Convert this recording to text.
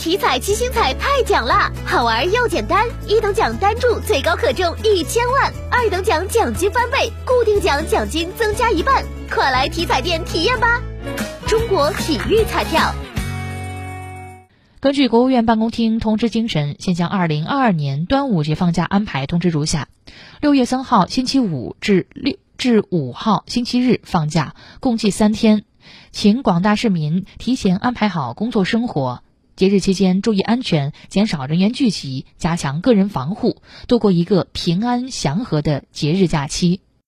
体彩七星彩太奖啦，好玩又简单，一等奖单注最高可中一千万，二等奖奖金翻倍，固定奖奖金增加一半，快来体彩店体验吧！中国体育彩票。根据国务院办公厅通知精神，现将二零二二年端午节放假安排通知如下：六月三号星期五至六至五号星期日放假，共计三天。请广大市民提前安排好工作生活，节日期间注意安全，减少人员聚集，加强个人防护，度过一个平安祥和的节日假期。